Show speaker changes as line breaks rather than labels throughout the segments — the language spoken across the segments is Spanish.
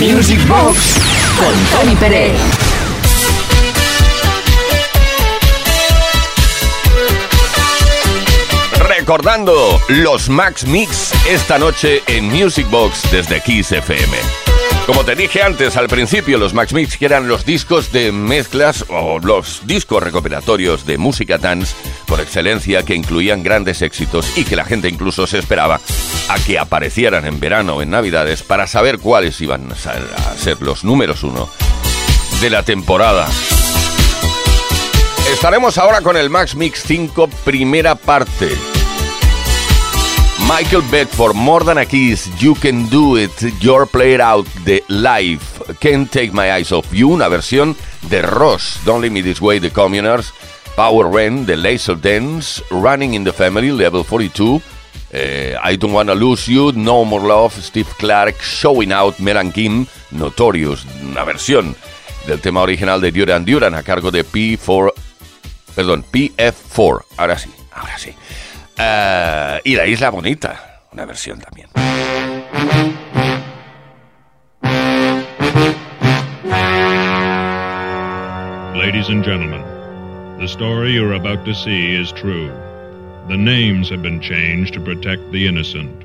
Music Box con Tony Pérez.
Recordando los Max Mix esta noche en Music Box desde Kiss FM. Como te dije antes, al principio, los Max Mix eran los discos de mezclas o los discos recuperatorios de música dance por excelencia que incluían grandes éxitos y que la gente incluso se esperaba a que aparecieran en verano o en navidades para saber cuáles iban a ser los números uno de la temporada. Estaremos ahora con el Max Mix 5 primera parte. Michael Bedford, More Than a Kiss, You Can Do It, Your Played Out, The Life, Can't Take My Eyes Off You, una versión de Ross, Don't Leave Me This Way, The Communers, Power Rent, The Laser Dance, Running in the Family, Level 42, eh, I Don't Wanna Lose You, No More Love, Steve Clark, Showing Out, Melan Kim, Notorious, una versión del tema original de Duran Duran a cargo de P4, perdón, PF4, ahora sí, ahora sí. Uh, y La Isla Bonita, una versión también.
Ladies and gentlemen, the story you're about to see is true. The names have been changed to protect the innocent.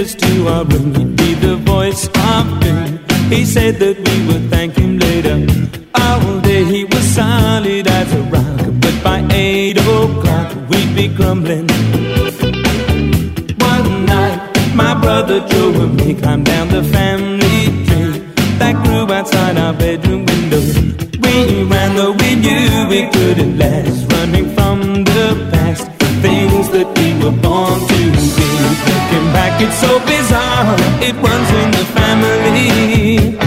us to our room. He'd be the voice of doom. He said that we would thank him later. All day he was solid as a rock, but by eight o'clock we'd be crumbling. One night, my brother Joe and me climbed down the family tree that grew outside our bedroom window. We ran though we knew we couldn't last, it's so bizarre. It runs in the family.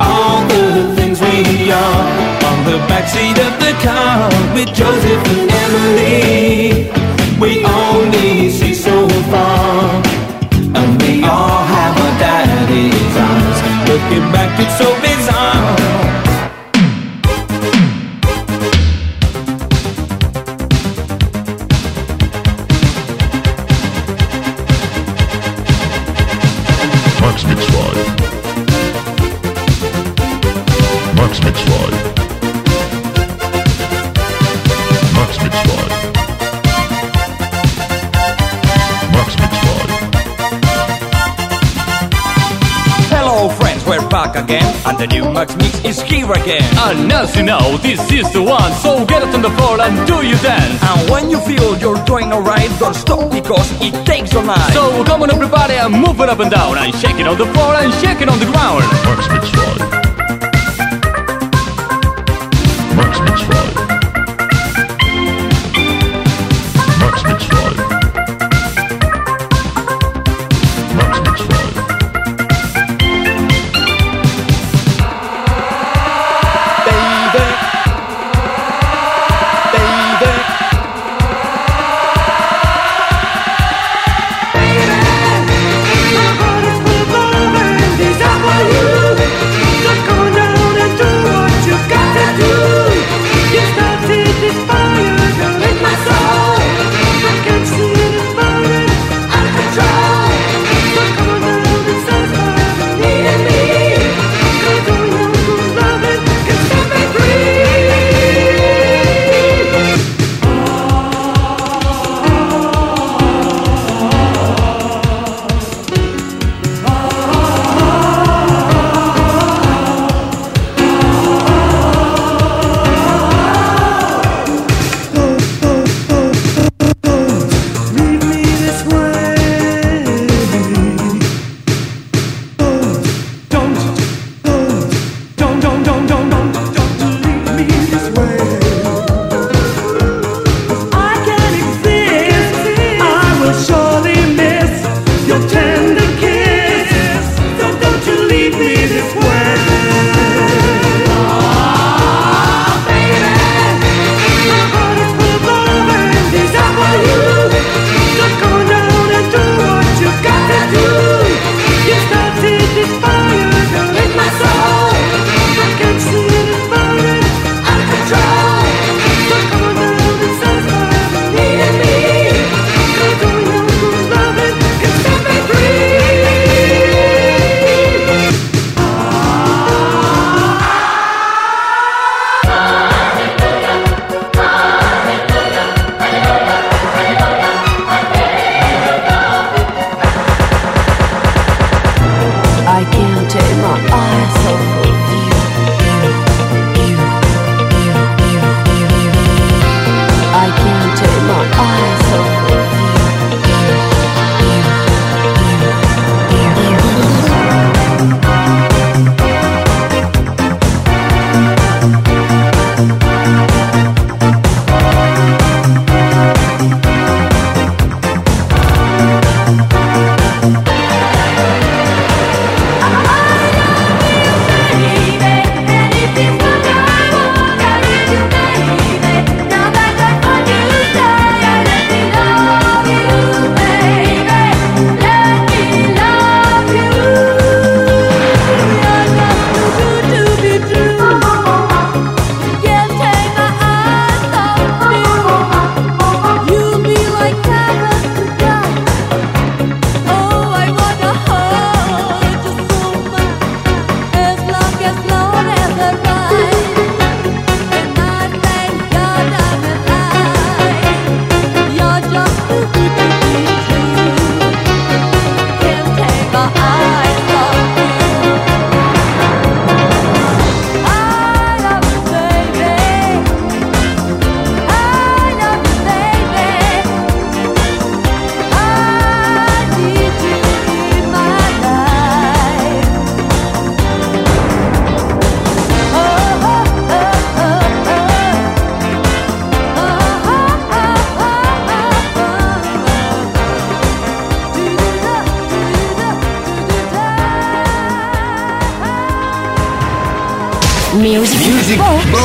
All the things we are on the backseat of the car with Joseph and Emily. We only see so far. And we all have our daddy's eyes. Looking back, it's so
And the new Max Mix is here again
And as you know, this is the one, so get it on the floor and do your dance.
And when you feel you're doing alright Don't stop because it takes all night
So come on everybody and move it up and down and shake it on the floor and shake it on the ground.
Max Mix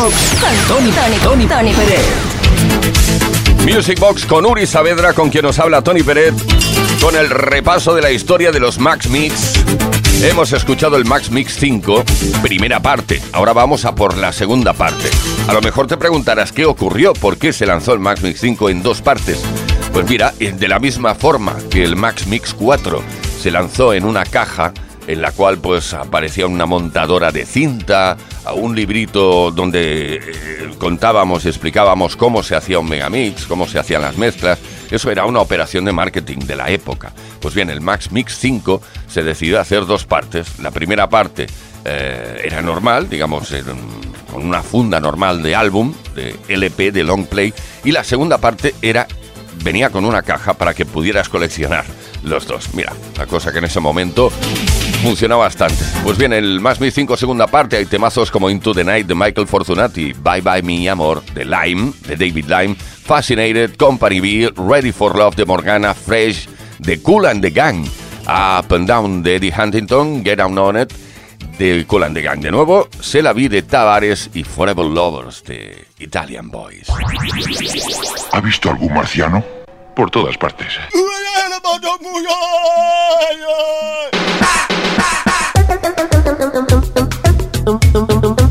Box, con Tony, Tony, Tony, Tony Pérez.
Music Box con Uri Saavedra, con quien nos habla Tony Peret, con el repaso de la historia de los Max Mix. Hemos escuchado el Max Mix 5, primera parte. Ahora vamos a por la segunda parte. A lo mejor te preguntarás qué ocurrió, por qué se lanzó el Max Mix 5 en dos partes. Pues mira, eh, de la misma forma que el Max Mix 4 se lanzó en una caja en la cual pues aparecía una montadora de cinta, un librito donde eh, contábamos y explicábamos cómo se hacía un megamix, cómo se hacían las mezclas. Eso era una operación de marketing de la época. Pues bien, el Max Mix 5 se decidió hacer dos partes. La primera parte eh, era normal, digamos, con una funda normal de álbum, de LP, de long play, y la segunda parte era venía con una caja para que pudieras coleccionar los dos. Mira, la cosa que en ese momento funcionó bastante. Pues bien, el Más Mi 5 segunda parte hay temazos como Into the Night de Michael Fortunati, Bye Bye Mi Amor de Lime, de David Lime, Fascinated, Company B, Ready for Love de Morgana, Fresh de Cool and the Gang, Up and Down de Eddie Huntington, Get Down On It de Cool and the Gang. De nuevo, Se la vi de Tavares y Forever Lovers de Italian Boys.
¿Ha visto algún marciano? Por todas partes.
tum tum tum tum tum tum tum tum tum tum tum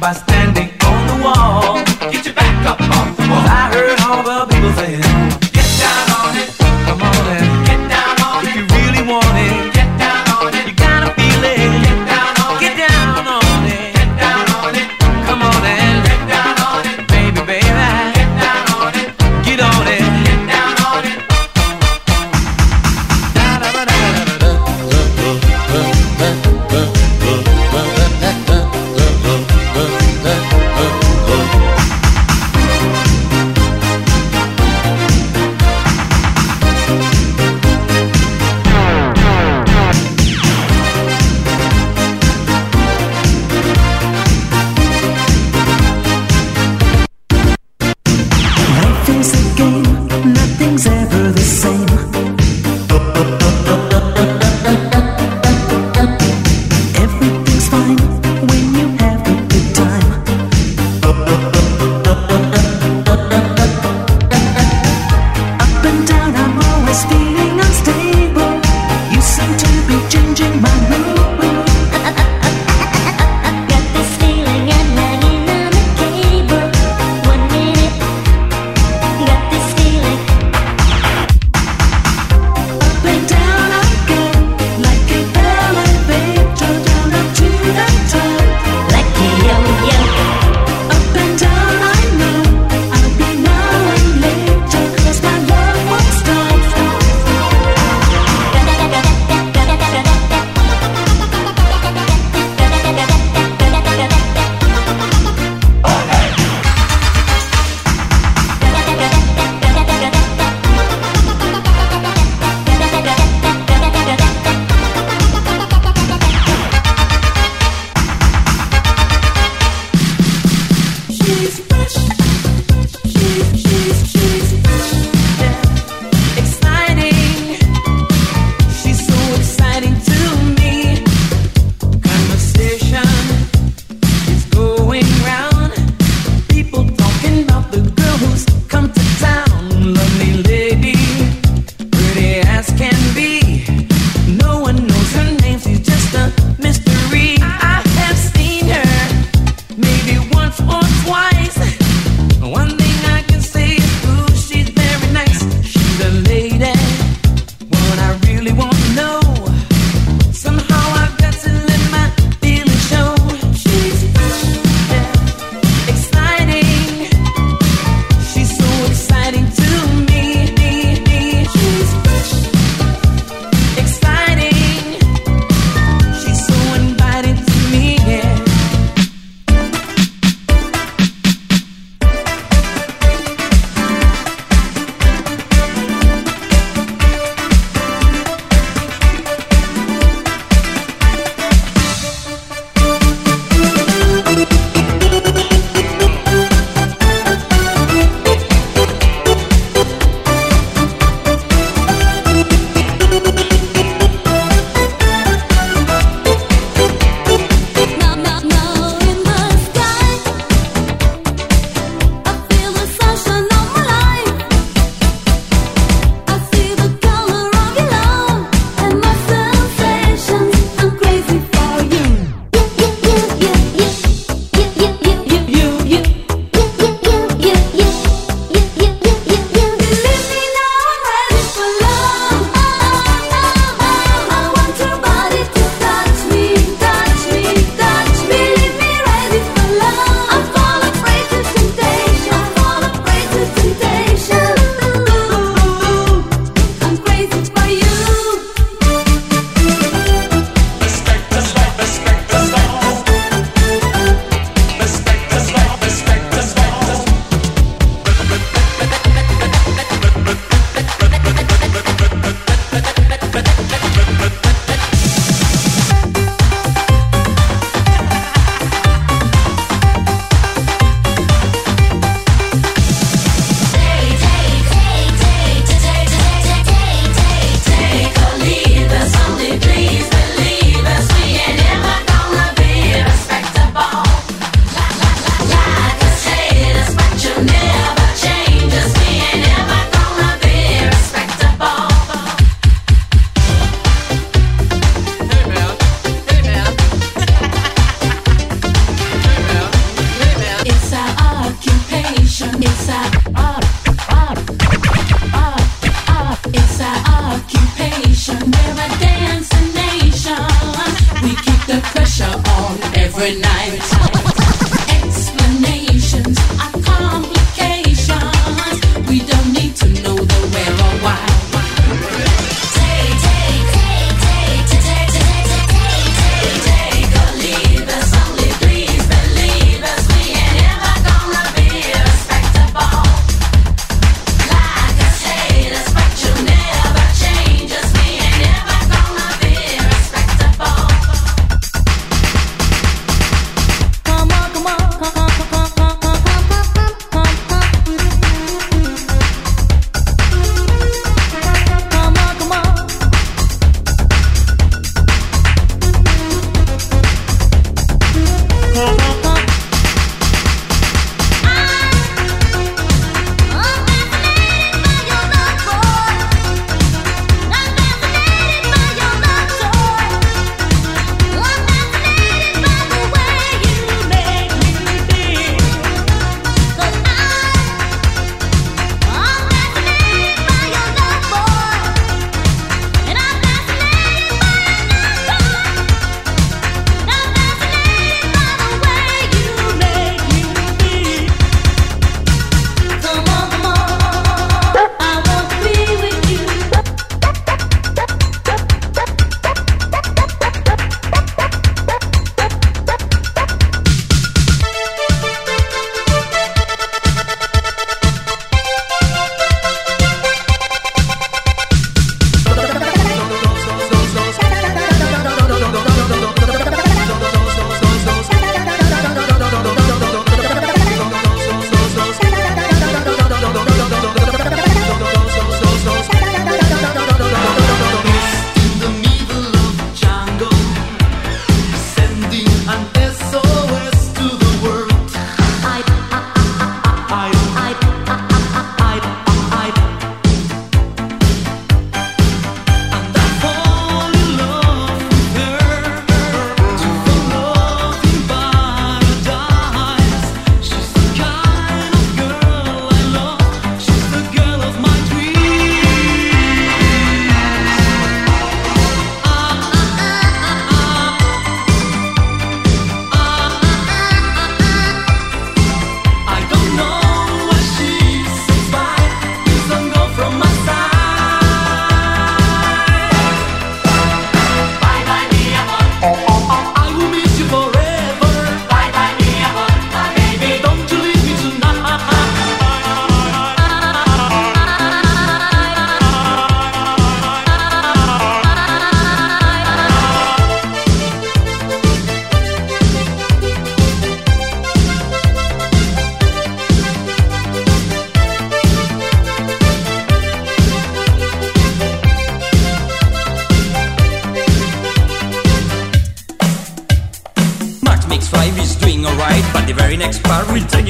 dance?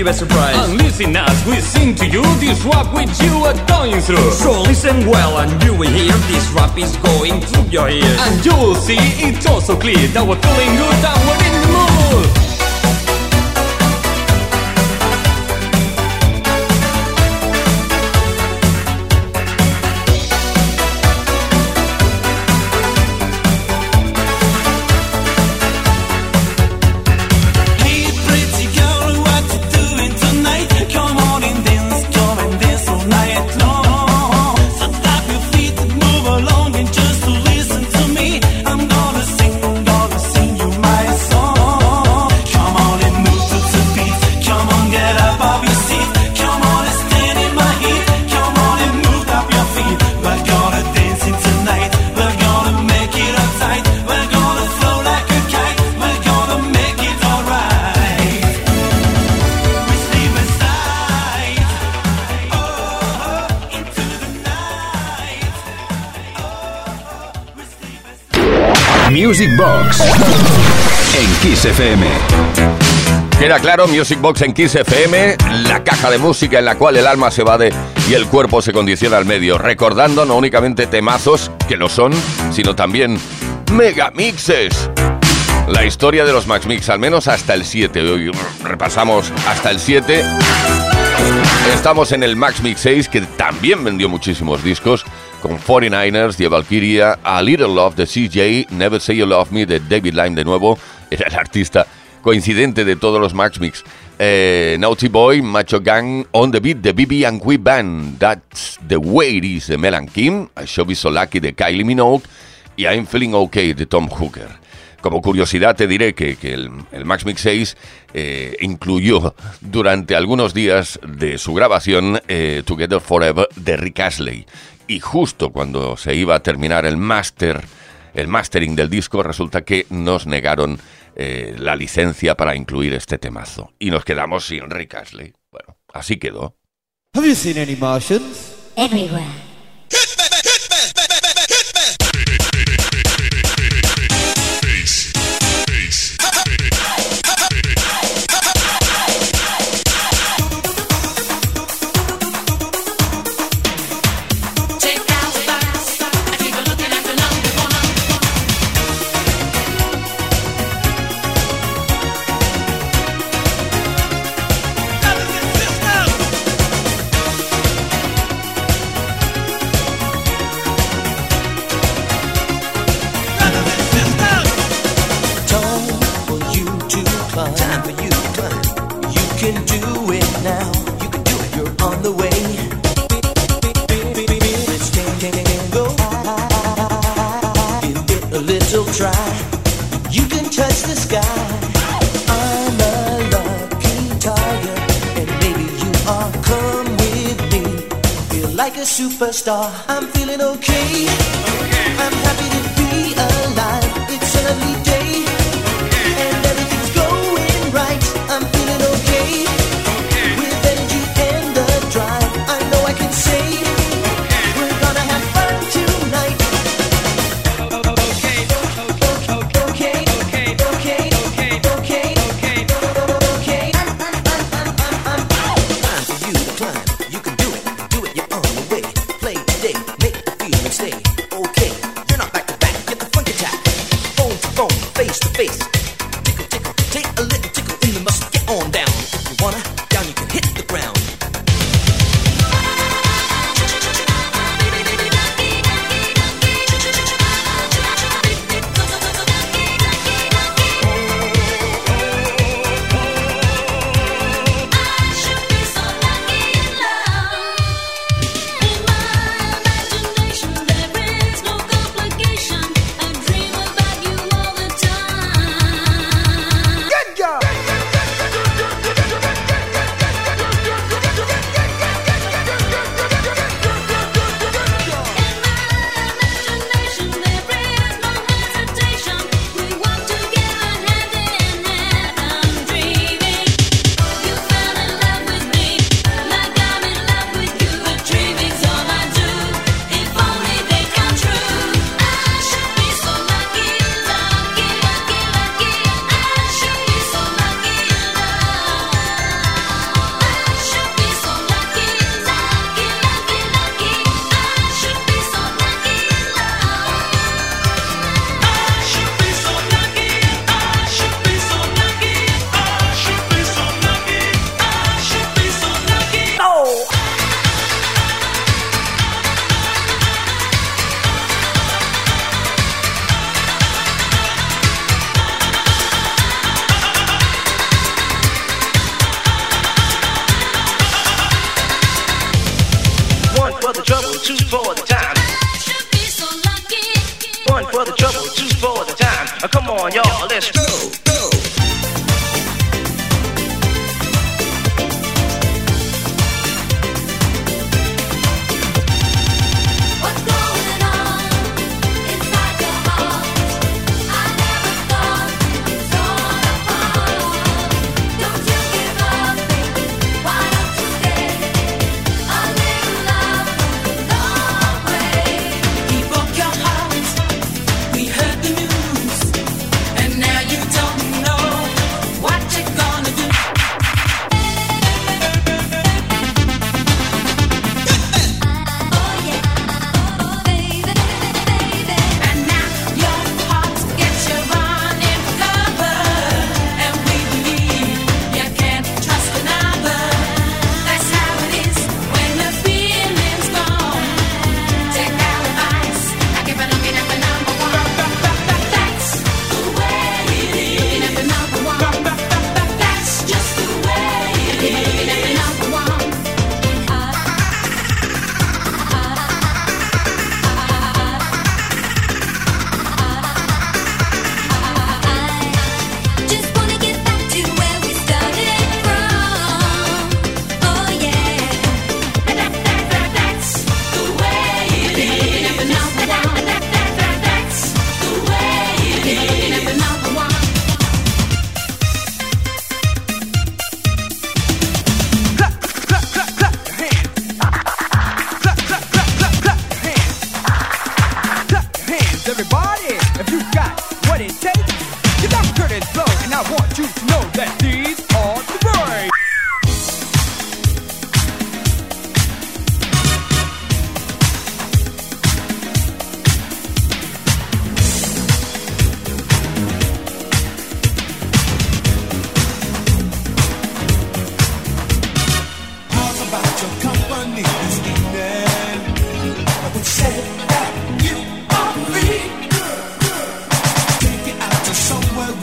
You
by
surprise.
And listen as we sing to you this rap which you are going through.
So listen well and you will hear this rap is going through your ears.
And you will see it's also clear that we're feeling good and we're
FM.
Queda claro, Music Box en Kiss FM, la caja de música en la cual el alma se evade y el cuerpo se condiciona al medio, recordando no únicamente temazos, que lo son, sino también megamixes. La historia de los Max Mix, al menos hasta el 7. Hoy repasamos hasta el 7. Estamos en el Max Mix 6, que también vendió muchísimos discos, con 49ers, The Valkyria, A Little Love de CJ, Never Say You Love Me de David Lime de nuevo, era el artista coincidente de todos los Max Mix. Eh, Naughty Boy, Macho Gang, On the Beat, The BB and We Band, That's the Way It Is de Melan Kim, I Should Be So Lucky de Kylie Minogue y I'm Feeling Okay de Tom Hooker. Como curiosidad te diré que, que el, el Max Mix 6 eh, incluyó durante algunos días de su grabación eh, Together Forever de Rick Astley. Y justo cuando se iba a terminar el master, el mastering del disco, resulta que nos negaron eh, la licencia para incluir este temazo. Y nos quedamos sin Rick Astley. Bueno, así quedó.
Have you seen any Martians?
Everywhere.
Climb. Time for you to climb. You can do it now. You can do it. You're on the way. Let's tango. Give it a little try. You can touch the sky. I'm a lucky tiger, and maybe you are. Come with me. Feel like a superstar. I'm feeling okay. I'm happy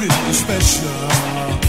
feeling
special.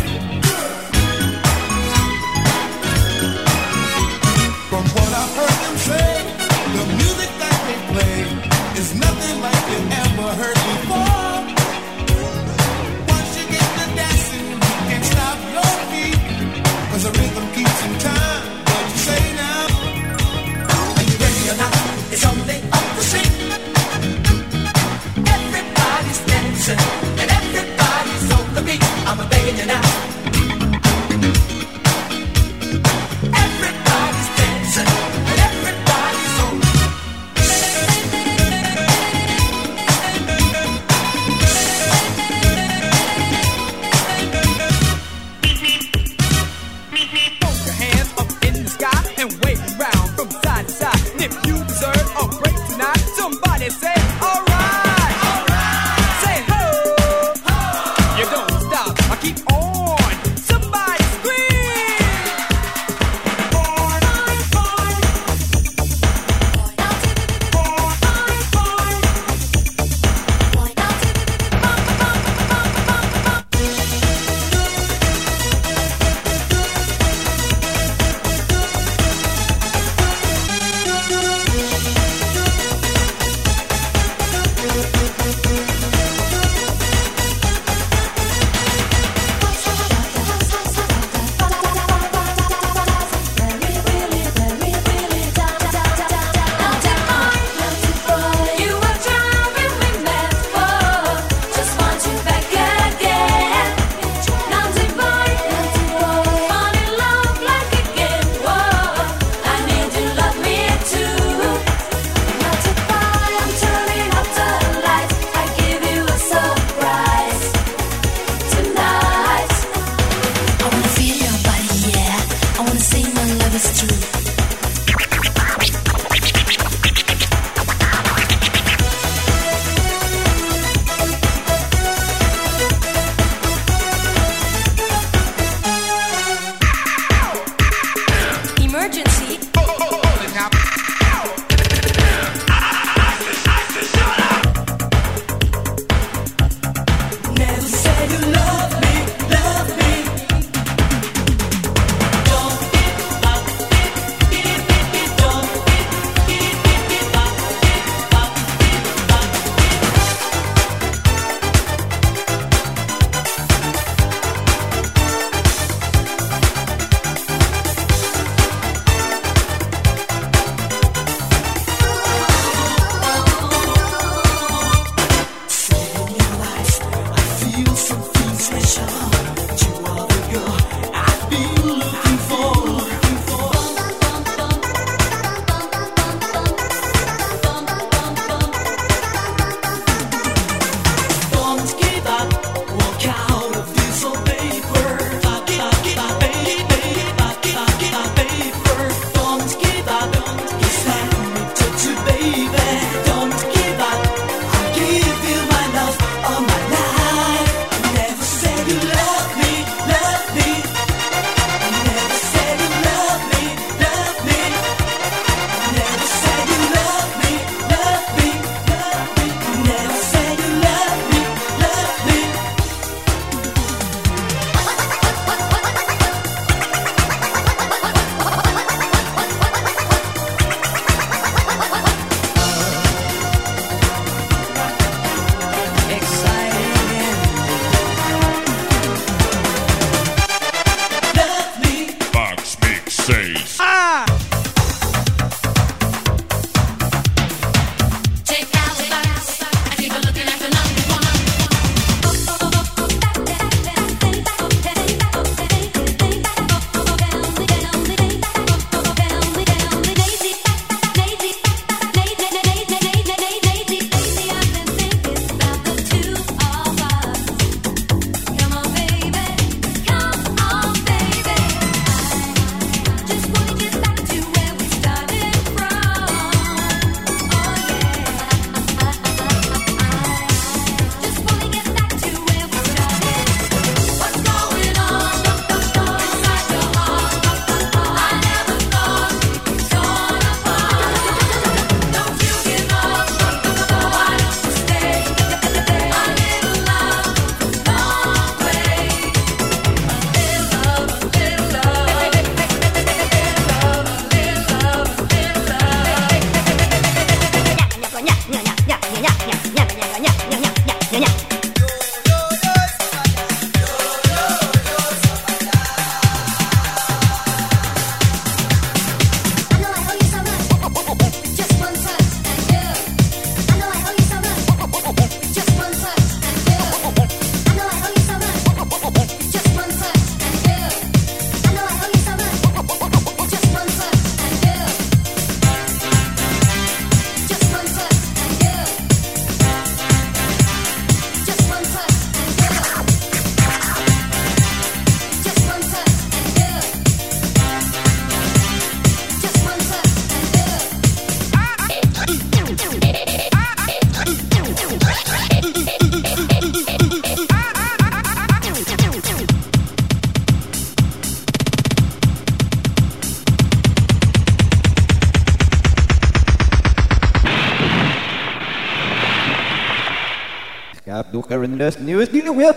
Newest new web.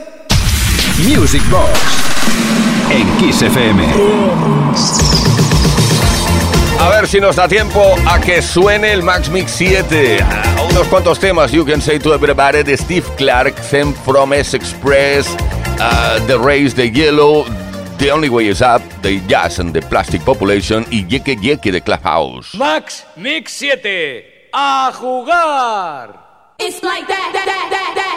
Music Box en Kiss FM.
A ver si nos da tiempo a que suene el Max Mix 7. Ah, unos cuantos temas. You Can Say to Everybody de Steve Clark, Them from S Express, ah, The Race, The Yellow, The Only Way Is Up, The Jazz and the Plastic Population y Yeke Yeke de Clubhouse.
Max Mix 7. ¡A jugar!
It's like that, that, that,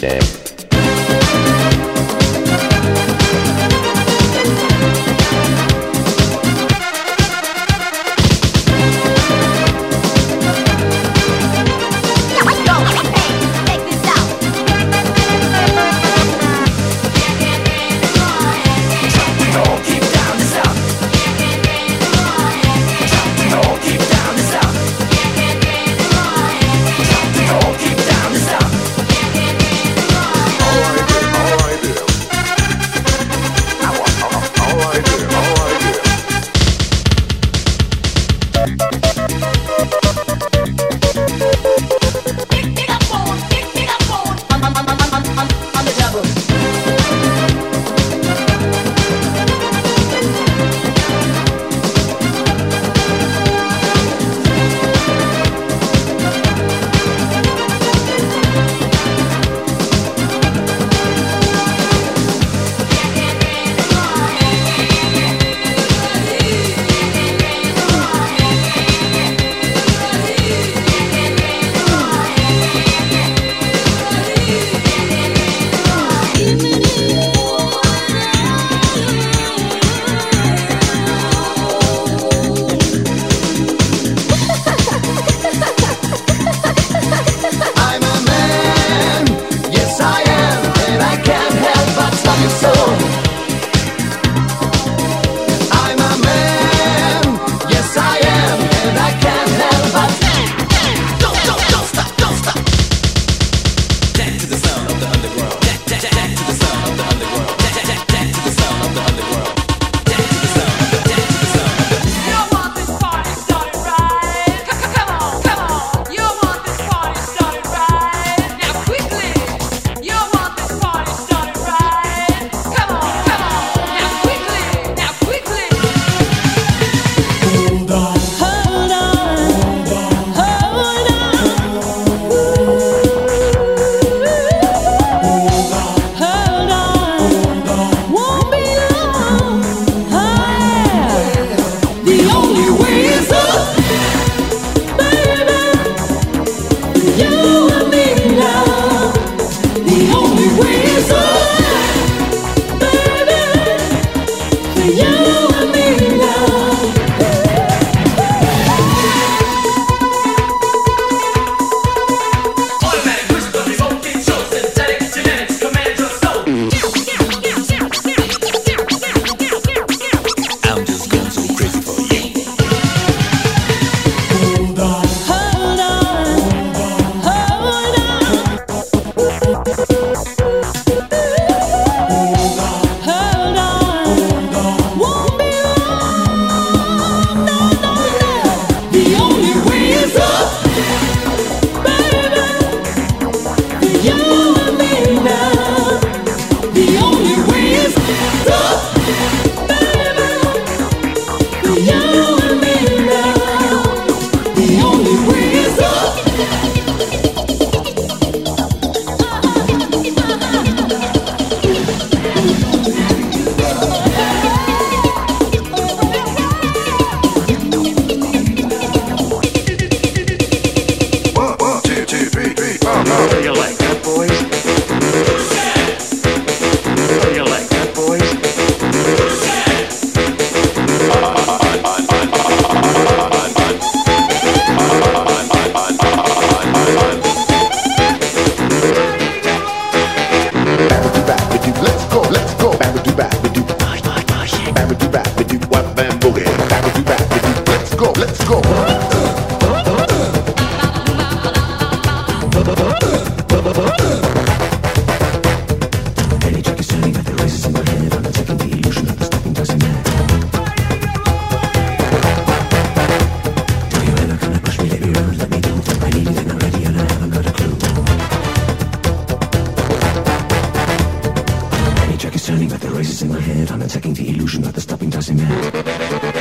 day. my head. I'm attacking the illusion that
the stopping
does
not matter.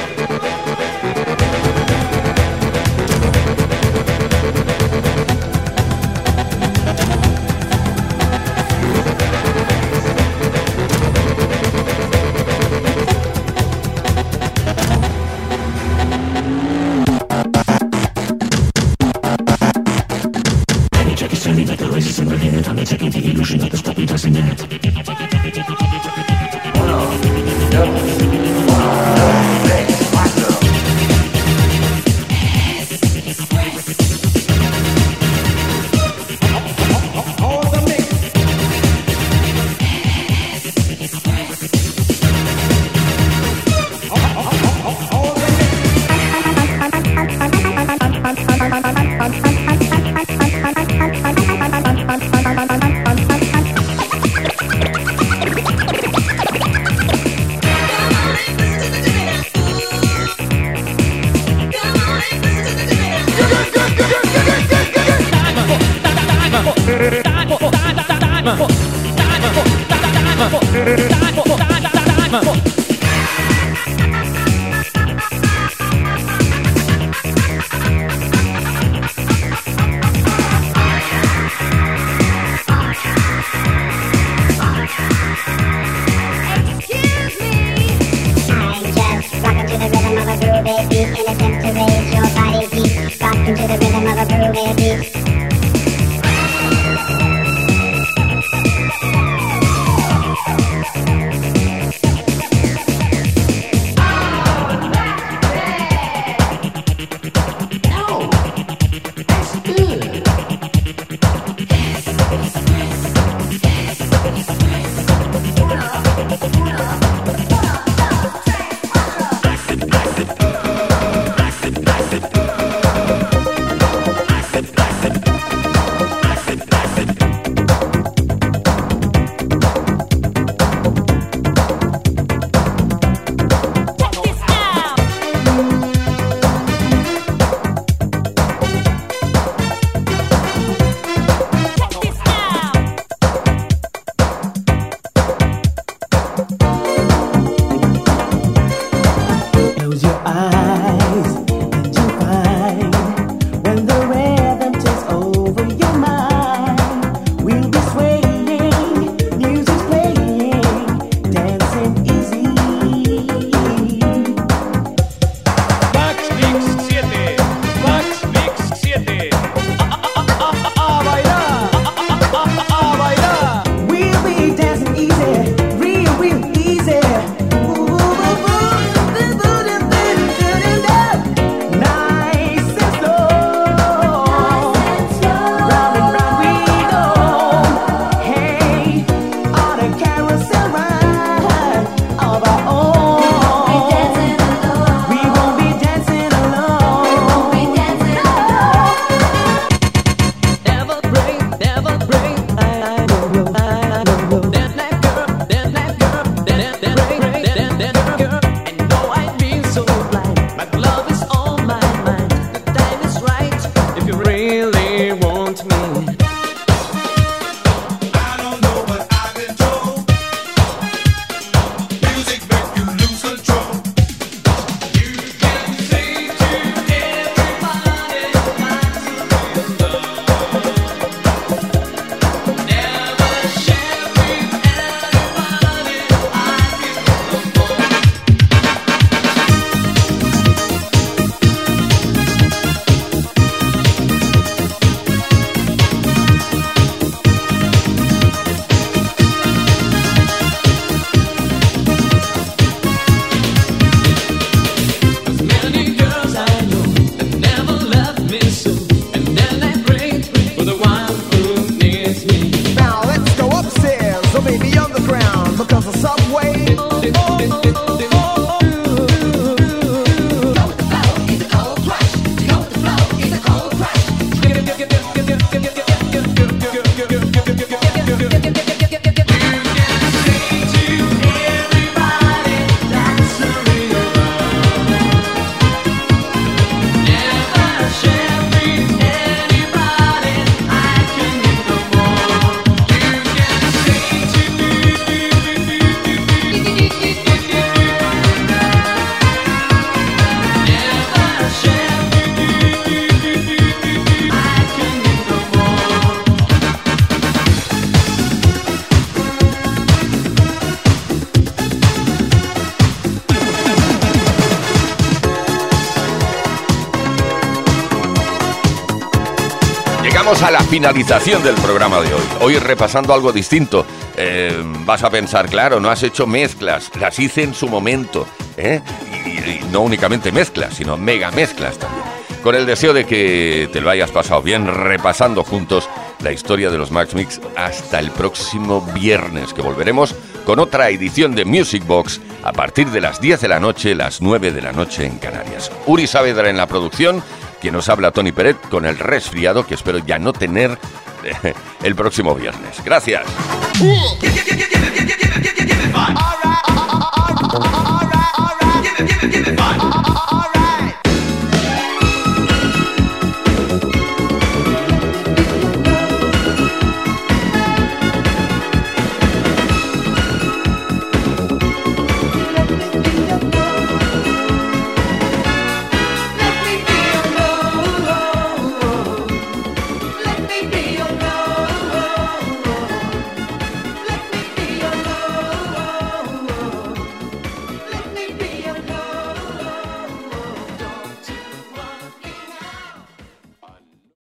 A la finalización del programa de hoy. Hoy repasando algo distinto. Eh, vas a pensar, claro, no has hecho mezclas, las hice en su momento. ¿eh? Y, y no únicamente mezclas, sino mega mezclas también. Con el deseo de que te lo hayas pasado bien repasando juntos la historia de los Max Mix hasta el próximo viernes, que volveremos con otra edición de Music Box a partir de las 10 de la noche, las 9 de la noche en Canarias. Uri Saavedra en la producción, quien nos habla Tony Peret con el resfriado que espero ya no tener eh, el próximo viernes. Gracias.